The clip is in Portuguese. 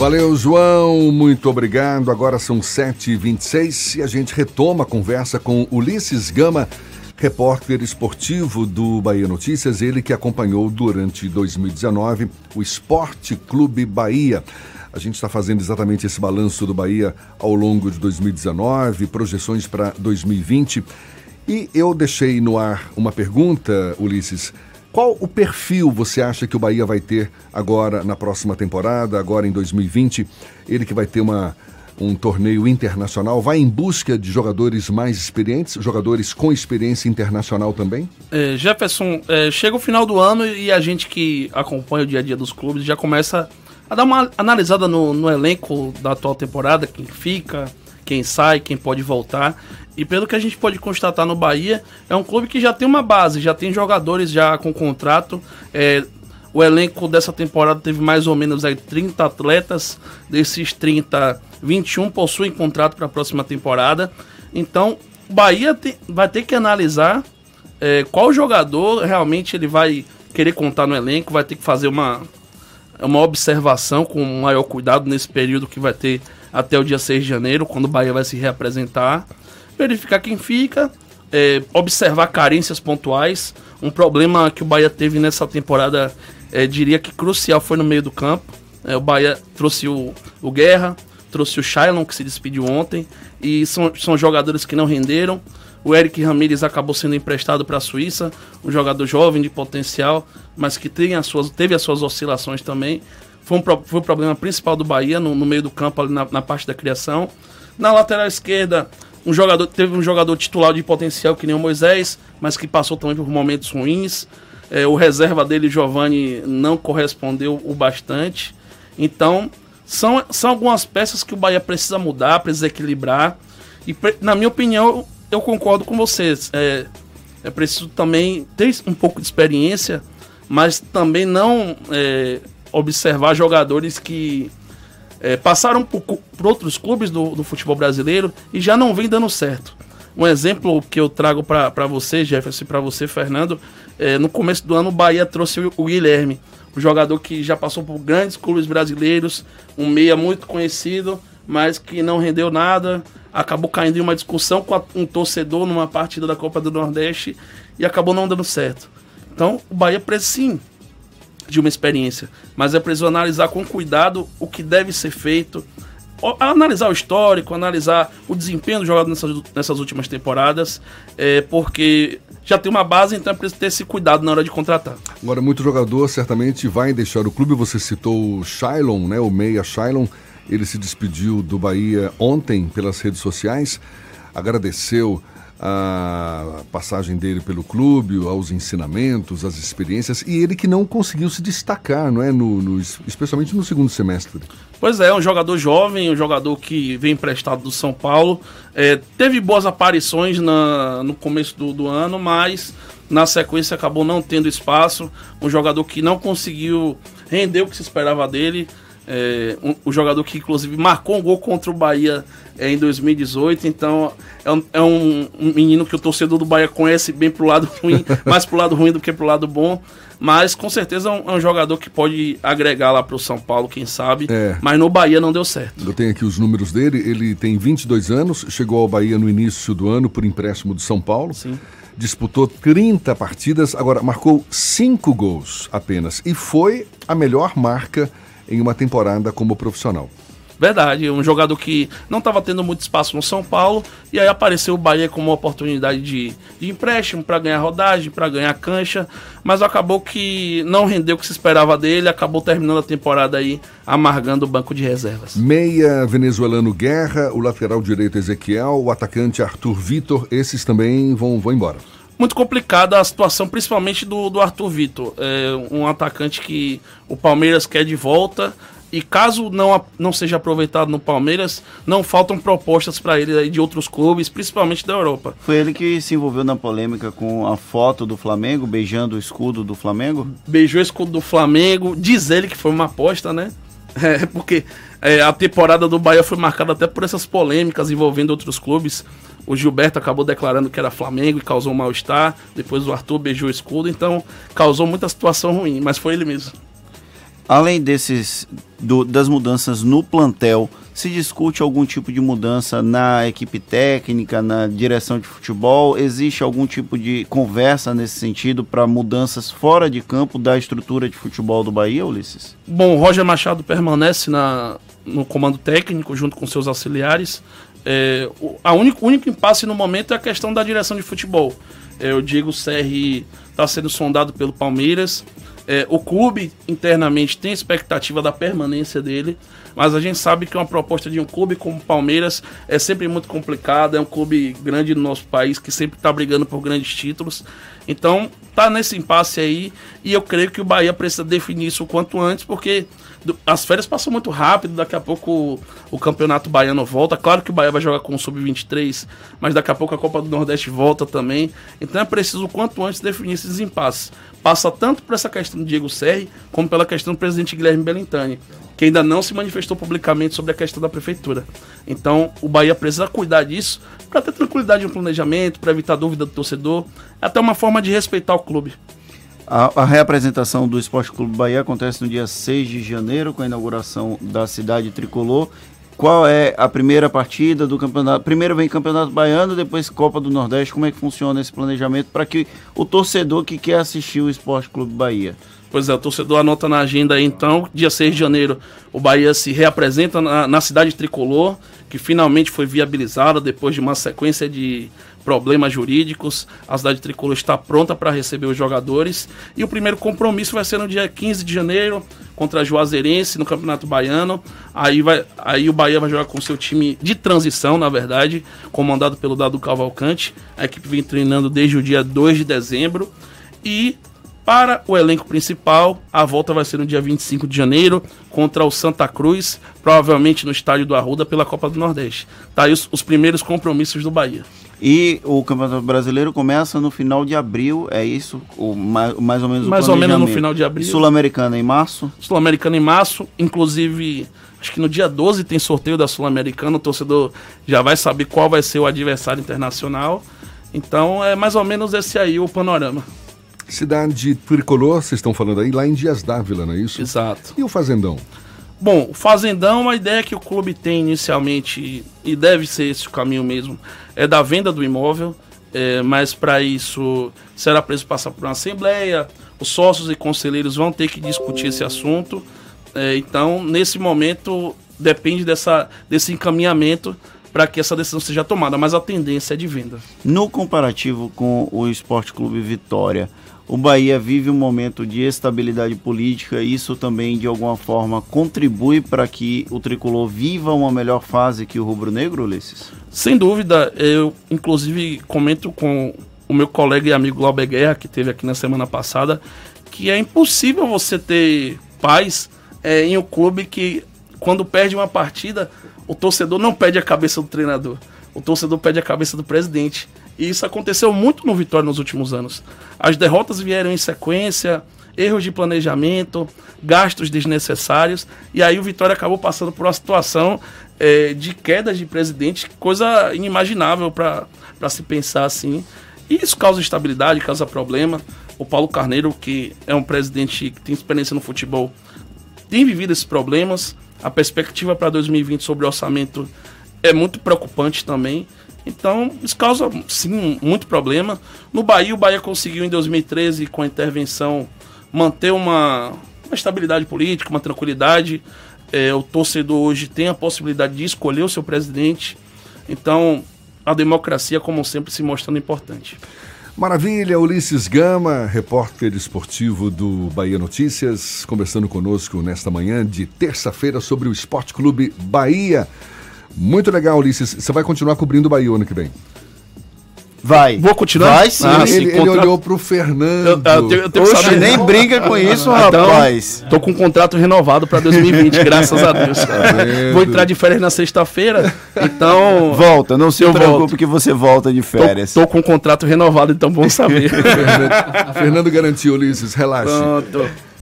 Valeu, João. Muito obrigado. Agora são 7h26 e a gente retoma a conversa com Ulisses Gama, repórter esportivo do Bahia Notícias, ele que acompanhou durante 2019 o Esporte Clube Bahia. A gente está fazendo exatamente esse balanço do Bahia ao longo de 2019, projeções para 2020. E eu deixei no ar uma pergunta, Ulisses. Qual o perfil você acha que o Bahia vai ter agora na próxima temporada, agora em 2020? Ele que vai ter uma, um torneio internacional, vai em busca de jogadores mais experientes, jogadores com experiência internacional também? É, Jefferson, é, chega o final do ano e a gente que acompanha o dia a dia dos clubes já começa a dar uma analisada no, no elenco da atual temporada, quem fica, quem sai, quem pode voltar. E pelo que a gente pode constatar no Bahia, é um clube que já tem uma base, já tem jogadores já com contrato. É, o elenco dessa temporada teve mais ou menos aí 30 atletas. Desses 30, 21 possuem contrato para a próxima temporada. Então, o Bahia tem, vai ter que analisar é, qual jogador realmente ele vai querer contar no elenco, vai ter que fazer uma, uma observação com maior cuidado nesse período que vai ter até o dia 6 de janeiro, quando o Bahia vai se reapresentar. Verificar quem fica, é, observar carências pontuais. Um problema que o Bahia teve nessa temporada, é, diria que crucial, foi no meio do campo. É, o Bahia trouxe o, o Guerra, trouxe o Shailon, que se despediu ontem, e são, são jogadores que não renderam. O Eric Ramírez acabou sendo emprestado para a Suíça, um jogador jovem de potencial, mas que tem as suas, teve as suas oscilações também. Foi, um, foi o problema principal do Bahia no, no meio do campo, ali na, na, parte da criação. Na lateral esquerda, um jogador, teve um jogador titular de potencial que nem o Moisés, mas que passou também por momentos ruins. É, o reserva dele, Giovanni, não correspondeu o bastante. Então, são, são algumas peças que o Bahia precisa mudar, precisa equilibrar. E, na minha opinião, eu concordo com vocês. É, é preciso também ter um pouco de experiência, mas também não é, observar jogadores que é, passaram por, por, outros clubes do, do, futebol brasileiro e já não vem dando certo. Um exemplo que eu trago para você, Jefferson, para você, Fernando, é, no começo do ano o Bahia trouxe o, o Guilherme, um jogador que já passou por grandes clubes brasileiros, um meia muito conhecido, mas que não rendeu nada, acabou caindo em uma discussão com um torcedor numa partida da Copa do Nordeste e acabou não dando certo. Então, o Bahia precisa sim de uma experiência, mas é preciso analisar com cuidado o que deve ser feito, analisar o histórico, analisar o desempenho do jogador nessas, nessas últimas temporadas, é, porque já tem uma base, então é preciso ter esse cuidado na hora de contratar. Agora, muito jogador certamente vai deixar o clube. Você citou o né, o meia Shailon. Ele se despediu do Bahia ontem pelas redes sociais, agradeceu a passagem dele pelo clube, aos ensinamentos, às experiências, e ele que não conseguiu se destacar, não é? No, no, especialmente no segundo semestre. Pois é, um jogador jovem, um jogador que vem emprestado do São Paulo. É, teve boas aparições na, no começo do, do ano, mas na sequência acabou não tendo espaço. Um jogador que não conseguiu render o que se esperava dele. É, um, o jogador que inclusive marcou um gol contra o Bahia é, em 2018, então é, um, é um, um, menino que o torcedor do Bahia conhece bem pro lado ruim, mais pro lado ruim do que pro lado bom, mas com certeza é um, é jogador que pode agregar lá pro São Paulo, quem sabe, é. mas no Bahia não deu certo. Eu tenho aqui os números dele, ele tem 22 anos, chegou ao Bahia no início do ano por empréstimo do São Paulo. Sim disputou 30 partidas, agora marcou 5 gols apenas e foi a melhor marca em uma temporada como profissional. Verdade, um jogador que não estava tendo muito espaço no São Paulo e aí apareceu o Bahia como uma oportunidade de, de empréstimo para ganhar rodagem, para ganhar cancha, mas acabou que não rendeu o que se esperava dele, acabou terminando a temporada aí amargando o banco de reservas. Meia venezuelano Guerra, o lateral direito Ezequiel, o atacante Arthur Vitor, esses também vão, vão embora muito complicada a situação, principalmente do, do Arthur Vitor. É um atacante que o Palmeiras quer de volta. E caso não, não seja aproveitado no Palmeiras, não faltam propostas para ele de outros clubes, principalmente da Europa. Foi ele que se envolveu na polêmica com a foto do Flamengo, beijando o escudo do Flamengo? Beijou o escudo do Flamengo, diz ele que foi uma aposta, né? É, porque é, a temporada do Bahia foi marcada até por essas polêmicas envolvendo outros clubes. O Gilberto acabou declarando que era Flamengo e causou um mal-estar. Depois o Arthur beijou o escudo, então causou muita situação ruim, mas foi ele mesmo. Além desses do, das mudanças no plantel, se discute algum tipo de mudança na equipe técnica, na direção de futebol? Existe algum tipo de conversa nesse sentido para mudanças fora de campo da estrutura de futebol do Bahia, Ulisses? Bom, o Roger Machado permanece na, no comando técnico junto com seus auxiliares. É, o a único, único impasse no momento é a questão da direção de futebol. É, o Diego Serri está sendo sondado pelo Palmeiras. É, o clube internamente tem expectativa da permanência dele, mas a gente sabe que uma proposta de um clube como o Palmeiras é sempre muito complicada. É um clube grande no nosso país que sempre está brigando por grandes títulos. Então, tá nesse impasse aí e eu creio que o Bahia precisa definir isso o quanto antes, porque as férias passam muito rápido, daqui a pouco o, campeonato baiano volta. Claro que o Bahia vai jogar com o Sub-23, mas daqui a pouco a Copa do Nordeste volta também. Então é preciso quanto antes definir esses impasses. Passa tanto por essa questão do Diego Serri, como pela questão do presidente Guilherme Belintani, que ainda não se manifestou publicamente sobre a questão da prefeitura. Então o Bahia precisa cuidar disso para ter tranquilidade no planejamento, para evitar dúvida do torcedor, é até uma forma de respeitar o clube. A, a, reapresentação do Esporte Clube Bahia acontece no dia 6 de janeiro, com a inauguração da cidade tricolor. Qual é a primeira partida do campeonato? Primeiro vem Campeonato Baiano, depois Copa do Nordeste. Como é que funciona esse planejamento para que o torcedor que quer assistir o Esporte Clube Bahia Pois é, o torcedor anota na agenda aí então, dia 6 de janeiro, o Bahia se reapresenta na, na, cidade tricolor, que finalmente foi viabilizada depois de uma sequência de problemas jurídicos. A cidade tricolor está pronta para receber os jogadores. E o primeiro compromisso vai ser no dia 15 de janeiro contra a Juazeirense no Campeonato Baiano. Aí, vai, aí o Bahia vai jogar com seu time de transição, na verdade, comandado pelo Dado Cavalcante. A equipe vem treinando desde o dia 2 de dezembro. E para o elenco principal, a volta vai ser no dia 25 de janeiro contra o Santa Cruz, provavelmente no estádio do Arruda pela Copa do Nordeste. Tá aí os, os primeiros compromissos do Bahia. E o Campeonato Brasileiro começa no final de abril, é isso? O, mais, mais ou menos Mais ou menos no final de abril. Sul-Americana em março? Sul-Americana em março, inclusive acho que no dia 12 tem sorteio da Sul-Americana, o torcedor já vai saber qual vai ser o adversário internacional. Então é mais ou menos esse aí o panorama. Cidade tricolor, vocês estão falando aí, lá em Dias Dávila, não é isso? Exato. E o Fazendão? Bom, o Fazendão, a ideia que o clube tem inicialmente, e deve ser esse o caminho mesmo, é da venda do imóvel, é, mas para isso será preciso passar por uma assembleia, os sócios e conselheiros vão ter que discutir esse assunto. É, então, nesse momento, depende dessa, desse encaminhamento para que essa decisão seja tomada, mas a tendência é de venda. No comparativo com o Esporte Clube Vitória, o Bahia vive um momento de estabilidade política, isso também de alguma forma contribui para que o tricolor viva uma melhor fase que o rubro-negro, Ulisses? Sem dúvida, eu inclusive comento com o meu colega e amigo Glauber Guerra, que teve aqui na semana passada, que é impossível você ter paz é, em um clube que, quando perde uma partida, o torcedor não pede a cabeça do treinador, o torcedor pede a cabeça do presidente. E isso aconteceu muito no Vitória nos últimos anos. As derrotas vieram em sequência, erros de planejamento, gastos desnecessários, e aí o Vitória acabou passando por uma situação é, de quedas de presidente, coisa inimaginável para se pensar assim. E isso causa instabilidade, causa problema. O Paulo Carneiro, que é um presidente que tem experiência no futebol, tem vivido esses problemas. A perspectiva para 2020 sobre o orçamento é muito preocupante também. Então, isso causa, sim, muito problema. No Bahia, o Bahia conseguiu em 2013, com a intervenção, manter uma, uma estabilidade política, uma tranquilidade. É, o torcedor hoje tem a possibilidade de escolher o seu presidente. Então, a democracia, como sempre, se mostrando importante. Maravilha, Ulisses Gama, repórter esportivo do Bahia Notícias, conversando conosco nesta manhã de terça-feira sobre o Esporte Clube Bahia. Muito legal, Ulisses. Você vai continuar cobrindo o Bahia ano que vem? Vai. Vou continuar? Vai sim. Ah, ele, ele olhou pro Fernando. Eu, eu, tenho, eu tenho Oxe, saber. nem brinca com isso, então, rapaz. Tô com um contrato renovado para 2020, graças a Deus. Tá Vou entrar de férias na sexta-feira, então... Volta, não se preocupe volto. que você volta de férias. Tô, tô com um contrato renovado, então bom saber. Fernando, Fernando garantiu, Ulisses, relaxe. Pronto.